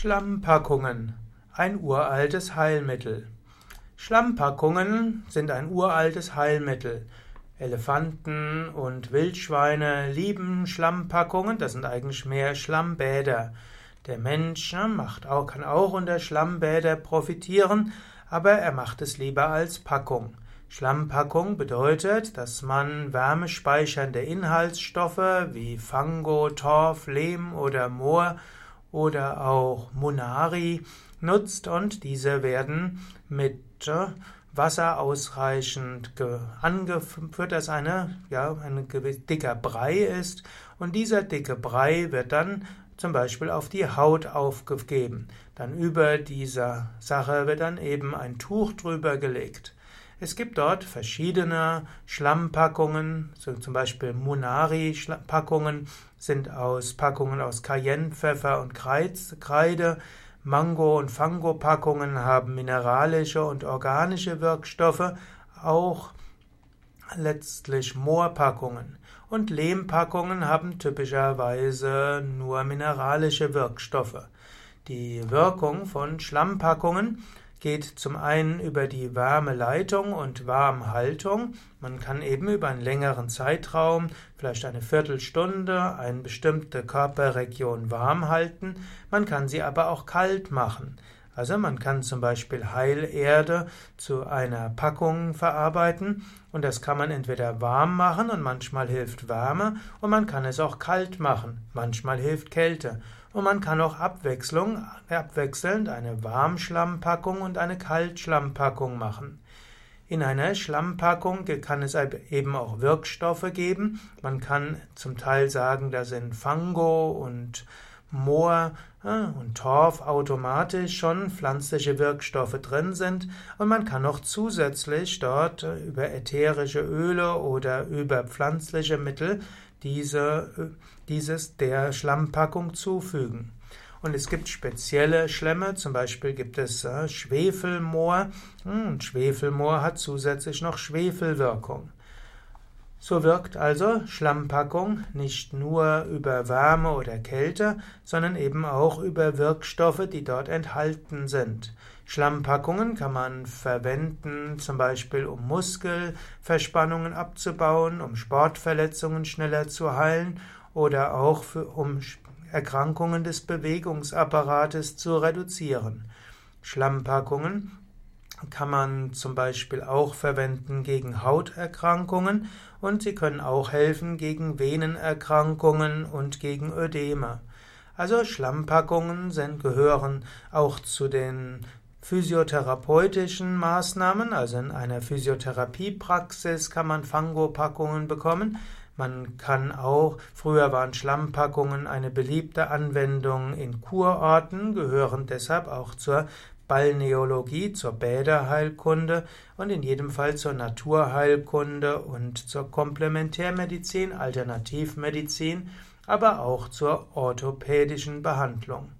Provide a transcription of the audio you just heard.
Schlammpackungen. Ein uraltes Heilmittel. Schlammpackungen sind ein uraltes Heilmittel. Elefanten und Wildschweine lieben Schlammpackungen, das sind eigentlich mehr Schlammbäder. Der Mensch macht auch, kann auch unter Schlammbäder profitieren, aber er macht es lieber als Packung. Schlammpackung bedeutet, dass man wärmespeichernde Inhaltsstoffe wie Fango, Torf, Lehm oder Moor oder auch Munari nutzt und diese werden mit äh, Wasser ausreichend angeführt, dass eine, ja, ein dicker Brei ist und dieser dicke Brei wird dann zum Beispiel auf die Haut aufgegeben. Dann über dieser Sache wird dann eben ein Tuch drüber gelegt. Es gibt dort verschiedene Schlammpackungen, so zum Beispiel Munari-Packungen sind aus Packungen aus Cayennepfeffer und Kreide. Mango- und Fango-Packungen haben mineralische und organische Wirkstoffe, auch letztlich Moorpackungen. Und Lehmpackungen haben typischerweise nur mineralische Wirkstoffe. Die Wirkung von Schlammpackungen geht zum einen über die Wärmeleitung und Warmhaltung. Man kann eben über einen längeren Zeitraum, vielleicht eine Viertelstunde, eine bestimmte Körperregion warm halten. Man kann sie aber auch kalt machen. Also man kann zum Beispiel Heilerde zu einer Packung verarbeiten und das kann man entweder warm machen und manchmal hilft Wärme und man kann es auch kalt machen, manchmal hilft Kälte und man kann auch Abwechslung, abwechselnd eine Warmschlammpackung und eine Kaltschlammpackung machen. In einer Schlammpackung kann es eben auch Wirkstoffe geben. Man kann zum Teil sagen, da sind Fango und Moor und Torf automatisch schon pflanzliche Wirkstoffe drin sind und man kann auch zusätzlich dort äh, über ätherische Öle oder über pflanzliche Mittel diese, äh, dieses der Schlammpackung zufügen. Und es gibt spezielle Schlemme, zum Beispiel gibt es äh, Schwefelmoor. Hm, und Schwefelmoor hat zusätzlich noch Schwefelwirkung. So wirkt also Schlammpackung nicht nur über Wärme oder Kälte, sondern eben auch über Wirkstoffe, die dort enthalten sind. Schlammpackungen kann man verwenden, zum Beispiel um Muskelverspannungen abzubauen, um Sportverletzungen schneller zu heilen oder auch für, um Erkrankungen des Bewegungsapparates zu reduzieren. Schlammpackungen kann man zum Beispiel auch verwenden gegen Hauterkrankungen und sie können auch helfen gegen Venenerkrankungen und gegen Ödeme. Also Schlammpackungen sind, gehören auch zu den physiotherapeutischen Maßnahmen, also in einer Physiotherapiepraxis kann man Fangopackungen bekommen. Man kann auch, früher waren Schlammpackungen eine beliebte Anwendung in Kurorten, gehören deshalb auch zur Balneologie, zur Bäderheilkunde und in jedem Fall zur Naturheilkunde und zur Komplementärmedizin, Alternativmedizin, aber auch zur orthopädischen Behandlung.